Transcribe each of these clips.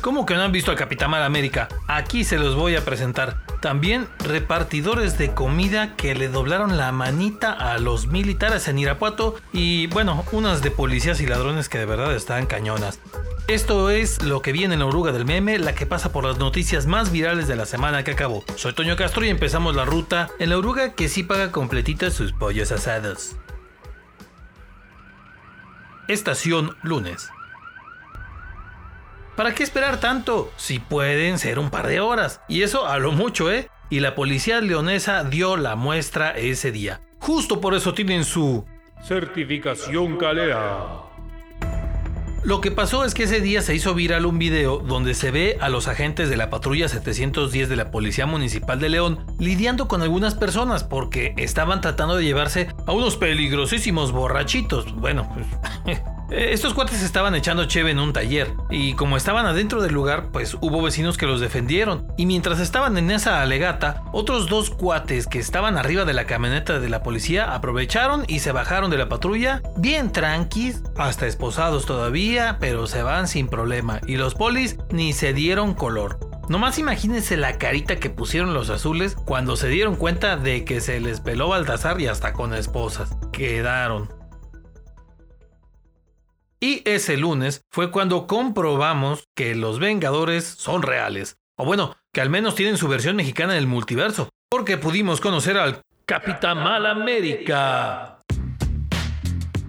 ¿Cómo que no han visto al Capitán América? Aquí se los voy a presentar. También repartidores de comida que le doblaron la manita a los militares en Irapuato y bueno, unas de policías y ladrones que de verdad están cañonas. Esto es lo que viene en la oruga del meme, la que pasa por las noticias más virales de la semana que acabó. Soy Toño Castro y empezamos la ruta en la oruga que sí paga completita sus pollos asados. Estación lunes. ¿Para qué esperar tanto? Si pueden ser un par de horas. Y eso a lo mucho, ¿eh? Y la policía leonesa dio la muestra ese día. Justo por eso tienen su certificación Calea. Lo que pasó es que ese día se hizo viral un video donde se ve a los agentes de la patrulla 710 de la Policía Municipal de León lidiando con algunas personas porque estaban tratando de llevarse a unos peligrosísimos borrachitos. Bueno, pues estos cuates estaban echando cheve en un taller y como estaban adentro del lugar, pues hubo vecinos que los defendieron. Y mientras estaban en esa alegata, otros dos cuates que estaban arriba de la camioneta de la policía aprovecharon y se bajaron de la patrulla, bien tranquis, hasta esposados todavía, pero se van sin problema. Y los polis ni se dieron color. Nomás imagínense la carita que pusieron los azules cuando se dieron cuenta de que se les peló Baltasar y hasta con esposas. Quedaron. Y ese lunes fue cuando comprobamos que los Vengadores son reales. O bueno, que al menos tienen su versión mexicana del multiverso. Porque pudimos conocer al Capitán Mal América.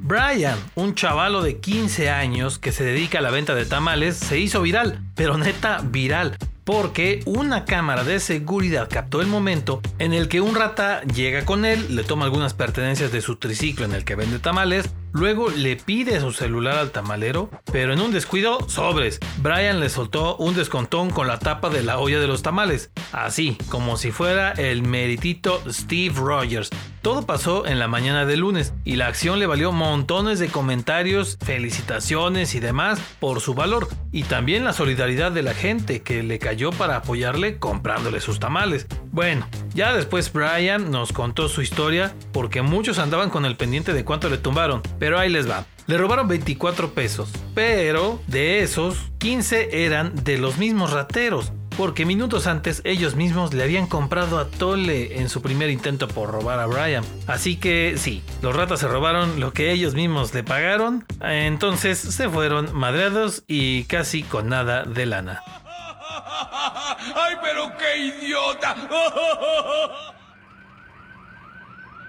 Brian, un chavalo de 15 años que se dedica a la venta de tamales, se hizo viral, pero neta viral, porque una cámara de seguridad captó el momento en el que un rata llega con él, le toma algunas pertenencias de su triciclo en el que vende tamales, Luego le pide su celular al tamalero, pero en un descuido, sobres. Brian le soltó un descontón con la tapa de la olla de los tamales, así como si fuera el meritito Steve Rogers. Todo pasó en la mañana del lunes y la acción le valió montones de comentarios, felicitaciones y demás por su valor y también la solidaridad de la gente que le cayó para apoyarle comprándole sus tamales. Bueno, ya después Brian nos contó su historia porque muchos andaban con el pendiente de cuánto le tumbaron, pero ahí les va. Le robaron 24 pesos, pero de esos 15 eran de los mismos rateros, porque minutos antes ellos mismos le habían comprado a Tole en su primer intento por robar a Brian. Así que sí, los ratas se robaron lo que ellos mismos le pagaron, entonces se fueron madreados y casi con nada de lana. ¡Ay, pero qué idiota!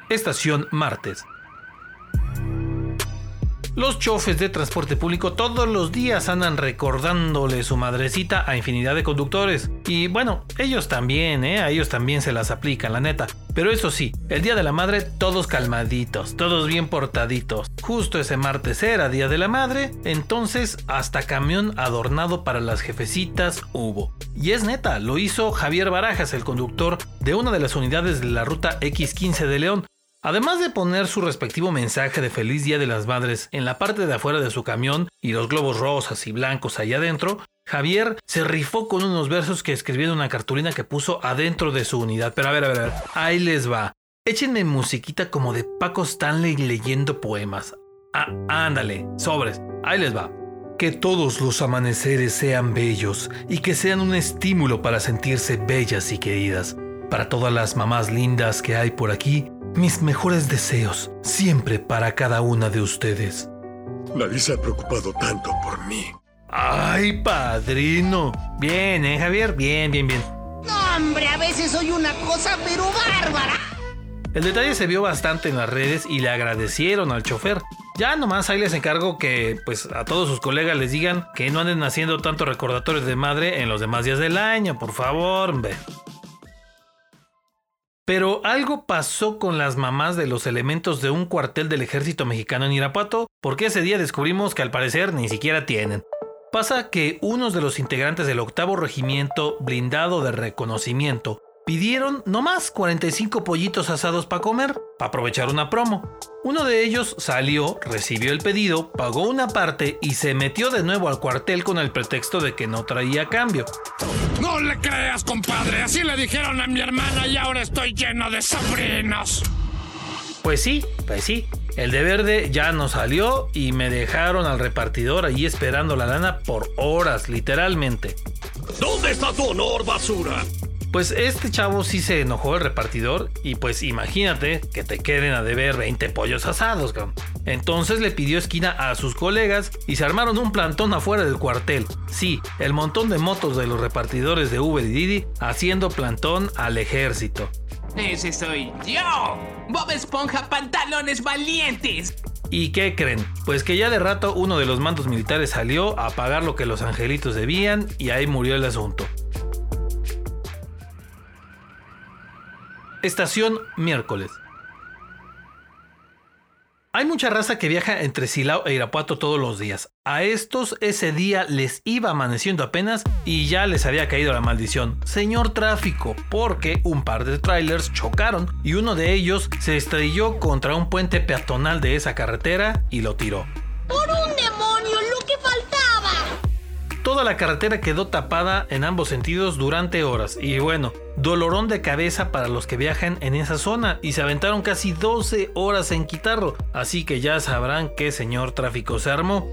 Estación Martes. Los chofes de transporte público todos los días andan recordándole su madrecita a infinidad de conductores. Y bueno, ellos también, ¿eh? A ellos también se las aplican, la neta. Pero eso sí, el Día de la Madre todos calmaditos, todos bien portaditos. Justo ese martes era Día de la Madre, entonces hasta camión adornado para las jefecitas hubo. Y es neta, lo hizo Javier Barajas, el conductor de una de las unidades de la ruta X15 de León, Además de poner su respectivo mensaje de feliz Día de las Madres en la parte de afuera de su camión y los globos rosas y blancos allá adentro, Javier se rifó con unos versos que escribió en una cartulina que puso adentro de su unidad. Pero a ver, a ver, a ver, ahí les va. Échenme musiquita como de Paco Stanley leyendo poemas. Ah, ándale, sobres, ahí les va. Que todos los amaneceres sean bellos y que sean un estímulo para sentirse bellas y queridas. Para todas las mamás lindas que hay por aquí, mis mejores deseos, siempre para cada una de ustedes. Nadie se ha preocupado tanto por mí. ¡Ay, padrino! Bien, ¿eh, Javier? Bien, bien, bien. No, hombre, a veces soy una cosa pero bárbara. El detalle se vio bastante en las redes y le agradecieron al chofer. Ya nomás ahí les encargo que pues a todos sus colegas les digan que no anden haciendo tanto recordatorios de madre en los demás días del año, por favor, hombre. Pero algo pasó con las mamás de los elementos de un cuartel del ejército mexicano en Irapuato, porque ese día descubrimos que al parecer ni siquiera tienen. Pasa que unos de los integrantes del octavo regimiento blindado de reconocimiento Pidieron nomás 45 pollitos asados para comer, para aprovechar una promo. Uno de ellos salió, recibió el pedido, pagó una parte y se metió de nuevo al cuartel con el pretexto de que no traía cambio. No le creas, compadre, así le dijeron a mi hermana y ahora estoy lleno de sobrinos. Pues sí, pues sí. El de verde ya no salió y me dejaron al repartidor ahí esperando la lana por horas, literalmente. ¿Dónde está tu honor, basura? Pues este chavo sí se enojó el repartidor y pues imagínate que te queden a deber 20 pollos asados. cabrón. Entonces le pidió esquina a sus colegas y se armaron un plantón afuera del cuartel. Sí, el montón de motos de los repartidores de Uber y Didi haciendo plantón al ejército. Ese soy yo. Bob Esponja, pantalones valientes. ¿Y qué creen? Pues que ya de rato uno de los mandos militares salió a pagar lo que los angelitos debían y ahí murió el asunto. Estación miércoles. Hay mucha raza que viaja entre Silao e Irapuato todos los días. A estos ese día les iba amaneciendo apenas y ya les había caído la maldición. Señor tráfico, porque un par de trailers chocaron y uno de ellos se estrelló contra un puente peatonal de esa carretera y lo tiró. La carretera quedó tapada en ambos sentidos durante horas y bueno, dolorón de cabeza para los que viajan en esa zona y se aventaron casi 12 horas en quitarlo, así que ya sabrán qué señor tráfico se armó.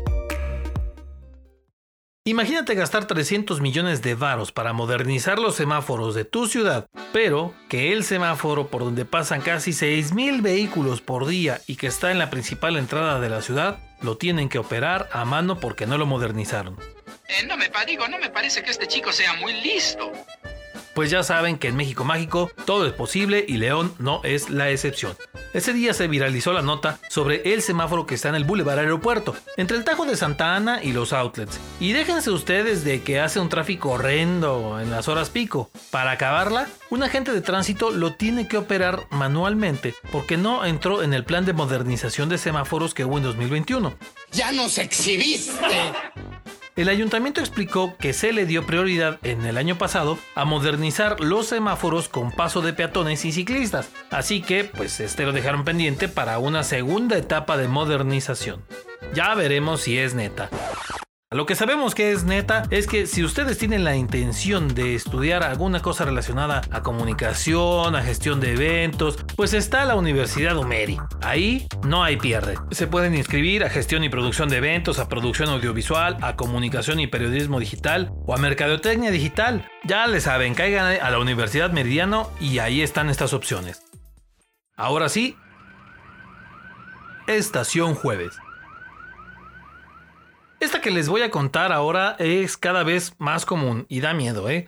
Imagínate gastar 300 millones de varos para modernizar los semáforos de tu ciudad, pero que el semáforo por donde pasan casi 6.000 vehículos por día y que está en la principal entrada de la ciudad, lo tienen que operar a mano porque no lo modernizaron. Eh, no me digo, no me parece que este chico sea muy listo. Pues ya saben que en México Mágico todo es posible y León no es la excepción. Ese día se viralizó la nota sobre el semáforo que está en el Boulevard Aeropuerto, entre el Tajo de Santa Ana y los outlets. Y déjense ustedes de que hace un tráfico horrendo en las horas pico. Para acabarla, un agente de tránsito lo tiene que operar manualmente porque no entró en el plan de modernización de semáforos que hubo en 2021. ¡Ya nos exhibiste! El ayuntamiento explicó que se le dio prioridad en el año pasado a modernizar los semáforos con paso de peatones y ciclistas, así que pues este lo dejaron pendiente para una segunda etapa de modernización. Ya veremos si es neta. Lo que sabemos que es neta es que si ustedes tienen la intención de estudiar alguna cosa relacionada a comunicación, a gestión de eventos, pues está la Universidad Umeri. Ahí no hay pierde. Se pueden inscribir a gestión y producción de eventos, a producción audiovisual, a comunicación y periodismo digital o a mercadotecnia digital. Ya le saben, caigan a la Universidad Meridiano y ahí están estas opciones. Ahora sí, Estación Jueves. Esta que les voy a contar ahora es cada vez más común y da miedo, ¿eh?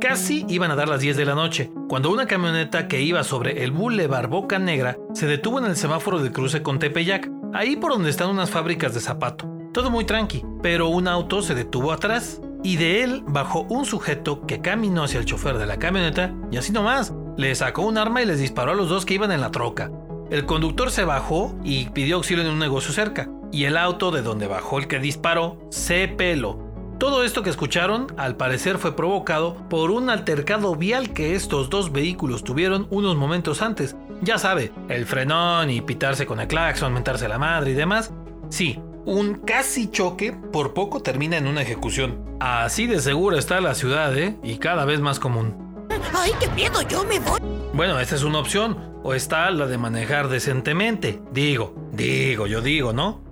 Casi iban a dar las 10 de la noche, cuando una camioneta que iba sobre el Boulevard Boca Negra se detuvo en el semáforo de cruce con Tepeyac, ahí por donde están unas fábricas de zapato. Todo muy tranqui, pero un auto se detuvo atrás y de él bajó un sujeto que caminó hacia el chofer de la camioneta y así nomás, le sacó un arma y les disparó a los dos que iban en la troca. El conductor se bajó y pidió auxilio en un negocio cerca, y el auto de donde bajó el que disparó se peló. Todo esto que escucharon al parecer fue provocado por un altercado vial que estos dos vehículos tuvieron unos momentos antes. Ya sabe, el frenón y pitarse con el claxon, mentarse la madre y demás. Sí, un casi choque por poco termina en una ejecución. Así de segura está la ciudad, ¿eh? Y cada vez más común. ¡Ay, qué miedo! ¡Yo me voy! Bueno, esta es una opción. O está la de manejar decentemente. Digo, digo, yo digo, ¿no?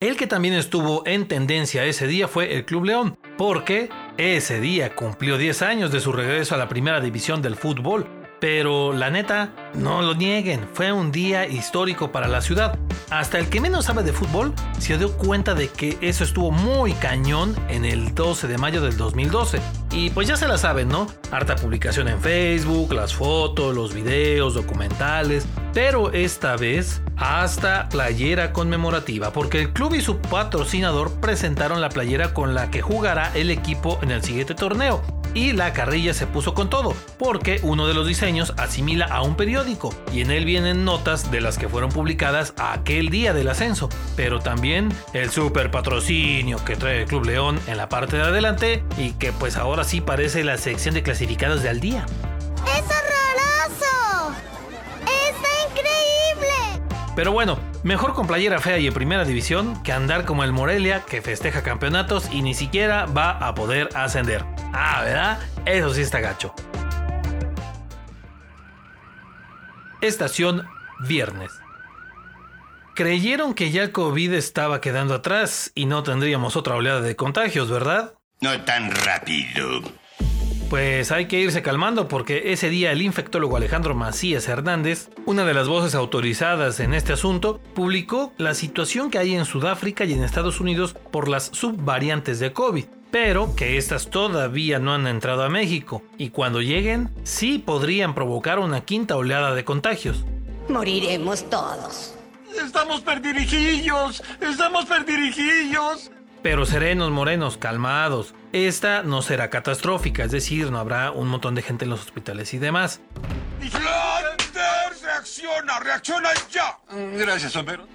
El que también estuvo en tendencia ese día fue el Club León, porque ese día cumplió 10 años de su regreso a la primera división del fútbol. Pero la neta, no lo nieguen, fue un día histórico para la ciudad. Hasta el que menos sabe de fútbol se dio cuenta de que eso estuvo muy cañón en el 12 de mayo del 2012. Y pues ya se la saben, ¿no? Harta publicación en Facebook, las fotos, los videos, documentales. Pero esta vez hasta playera conmemorativa, porque el club y su patrocinador presentaron la playera con la que jugará el equipo en el siguiente torneo. Y la carrilla se puso con todo, porque uno de los diseños asimila a un periódico y en él vienen notas de las que fueron publicadas aquel día del ascenso, pero también el super patrocinio que trae el Club León en la parte de adelante y que pues ahora sí parece la sección de clasificados de al día. ¡Es horroroso! ¡Está increíble! Pero bueno, mejor con playera fea y en primera división que andar como el Morelia que festeja campeonatos y ni siquiera va a poder ascender. Ah, ¿verdad? Eso sí está gacho. Estación viernes. Creyeron que ya el COVID estaba quedando atrás y no tendríamos otra oleada de contagios, ¿verdad? No tan rápido. Pues hay que irse calmando porque ese día el infectólogo Alejandro Macías Hernández, una de las voces autorizadas en este asunto, publicó la situación que hay en Sudáfrica y en Estados Unidos por las subvariantes de COVID, pero que estas todavía no han entrado a México y cuando lleguen sí podrían provocar una quinta oleada de contagios. Moriremos todos. Estamos perdirijillos, estamos perdirijillos. Pero serenos, morenos, calmados. Esta no será catastrófica, es decir, no habrá un montón de gente en los hospitales y demás. Reacciona, reacciona ya. Gracias, Homero.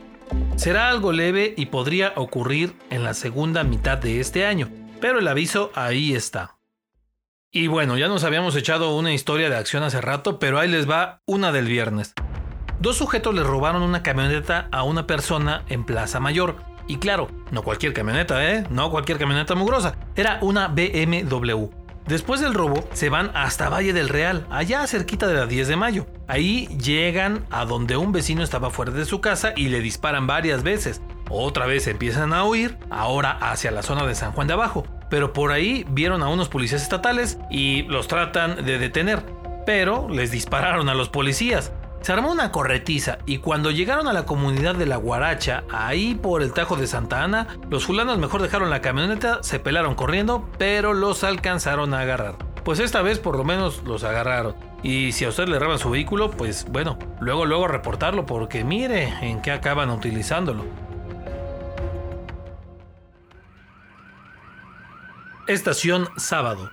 Será algo leve y podría ocurrir en la segunda mitad de este año, pero el aviso ahí está. Y bueno, ya nos habíamos echado una historia de acción hace rato, pero ahí les va una del viernes. Dos sujetos le robaron una camioneta a una persona en Plaza Mayor. Y claro, no cualquier camioneta, ¿eh? No cualquier camioneta mugrosa. Era una BMW. Después del robo, se van hasta Valle del Real, allá cerquita de la 10 de mayo. Ahí llegan a donde un vecino estaba fuera de su casa y le disparan varias veces. Otra vez empiezan a huir, ahora hacia la zona de San Juan de Abajo. Pero por ahí vieron a unos policías estatales y los tratan de detener. Pero les dispararon a los policías. Se armó una corretiza y cuando llegaron a la comunidad de La Guaracha, ahí por el Tajo de Santa Ana, los fulanos mejor dejaron la camioneta, se pelaron corriendo, pero los alcanzaron a agarrar. Pues esta vez por lo menos los agarraron. Y si a usted le roban su vehículo, pues bueno, luego luego reportarlo porque mire en qué acaban utilizándolo. Estación sábado.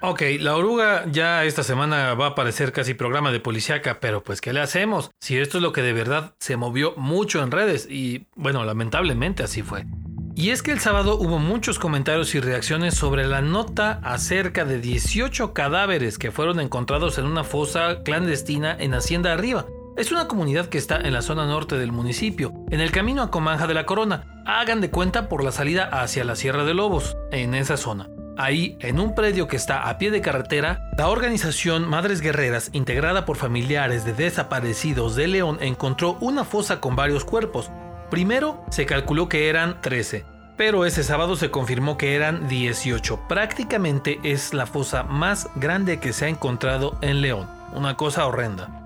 Ok, la oruga ya esta semana va a aparecer casi programa de policíaca, pero pues ¿qué le hacemos? Si esto es lo que de verdad se movió mucho en redes y bueno, lamentablemente así fue. Y es que el sábado hubo muchos comentarios y reacciones sobre la nota acerca de 18 cadáveres que fueron encontrados en una fosa clandestina en Hacienda Arriba. Es una comunidad que está en la zona norte del municipio, en el camino a Comanja de la Corona. Hagan de cuenta por la salida hacia la Sierra de Lobos, en esa zona. Ahí, en un predio que está a pie de carretera, la organización Madres Guerreras, integrada por familiares de desaparecidos de León, encontró una fosa con varios cuerpos. Primero se calculó que eran 13, pero ese sábado se confirmó que eran 18. Prácticamente es la fosa más grande que se ha encontrado en León. Una cosa horrenda.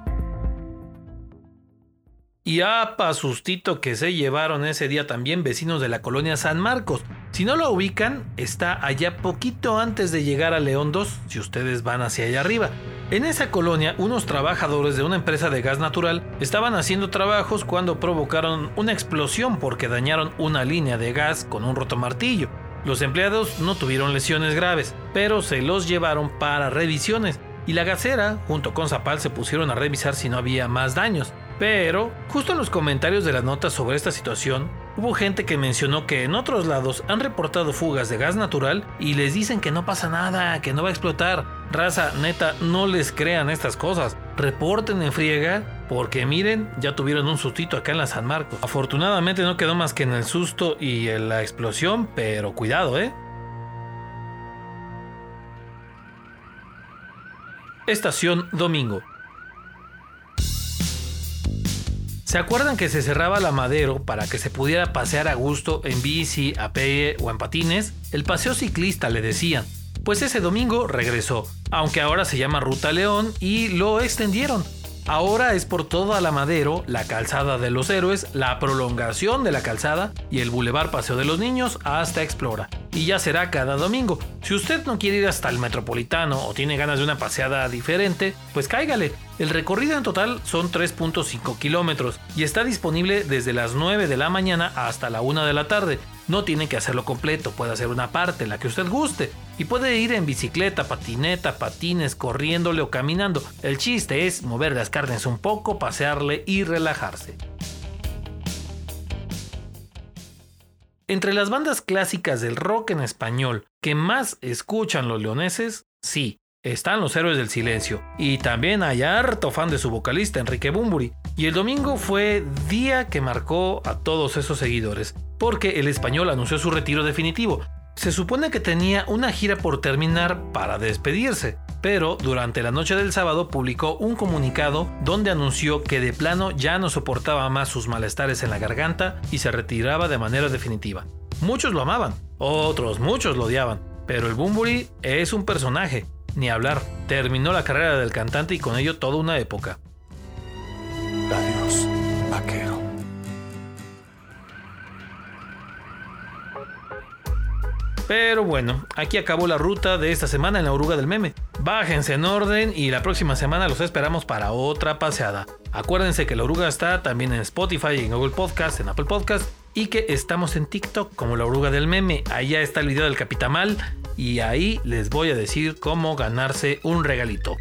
Y apa sustito que se llevaron ese día también vecinos de la colonia San Marcos. Si no lo ubican, está allá poquito antes de llegar a León 2, si ustedes van hacia allá arriba. En esa colonia, unos trabajadores de una empresa de gas natural estaban haciendo trabajos cuando provocaron una explosión porque dañaron una línea de gas con un roto martillo. Los empleados no tuvieron lesiones graves, pero se los llevaron para revisiones y la gasera junto con Zapal se pusieron a revisar si no había más daños. Pero, justo en los comentarios de la nota sobre esta situación, hubo gente que mencionó que en otros lados han reportado fugas de gas natural y les dicen que no pasa nada, que no va a explotar. Raza, neta, no les crean estas cosas. Reporten en friega, porque miren, ya tuvieron un sustito acá en la San Marcos. Afortunadamente no quedó más que en el susto y en la explosión, pero cuidado, ¿eh? Estación Domingo. ¿Se acuerdan que se cerraba la Madero para que se pudiera pasear a gusto en bici, a pie o en patines? El paseo ciclista le decían. Pues ese domingo regresó, aunque ahora se llama Ruta León y lo extendieron. Ahora es por toda la Madero, la calzada de los héroes, la prolongación de la calzada y el Boulevard Paseo de los Niños hasta Explora. Y ya será cada domingo. Si usted no quiere ir hasta el Metropolitano o tiene ganas de una paseada diferente, pues cáigale. El recorrido en total son 3.5 kilómetros y está disponible desde las 9 de la mañana hasta la 1 de la tarde. No tiene que hacerlo completo, puede hacer una parte, la que usted guste. Y puede ir en bicicleta, patineta, patines, corriéndole o caminando. El chiste es mover las carnes un poco, pasearle y relajarse. Entre las bandas clásicas del rock en español que más escuchan los leoneses, sí, están los héroes del silencio. Y también hay harto fan de su vocalista, Enrique Bumburi. Y el domingo fue día que marcó a todos esos seguidores, porque el español anunció su retiro definitivo. Se supone que tenía una gira por terminar para despedirse, pero durante la noche del sábado publicó un comunicado donde anunció que de plano ya no soportaba más sus malestares en la garganta y se retiraba de manera definitiva. Muchos lo amaban, otros muchos lo odiaban, pero el Bumburi es un personaje, ni hablar, terminó la carrera del cantante y con ello toda una época. Adiós, vaquero. Pero bueno, aquí acabó la ruta de esta semana en la oruga del meme. Bájense en orden y la próxima semana los esperamos para otra paseada. Acuérdense que la oruga está también en Spotify, en Google Podcast, en Apple Podcast y que estamos en TikTok como la oruga del meme. Allá está el video del Capitamal y ahí les voy a decir cómo ganarse un regalito.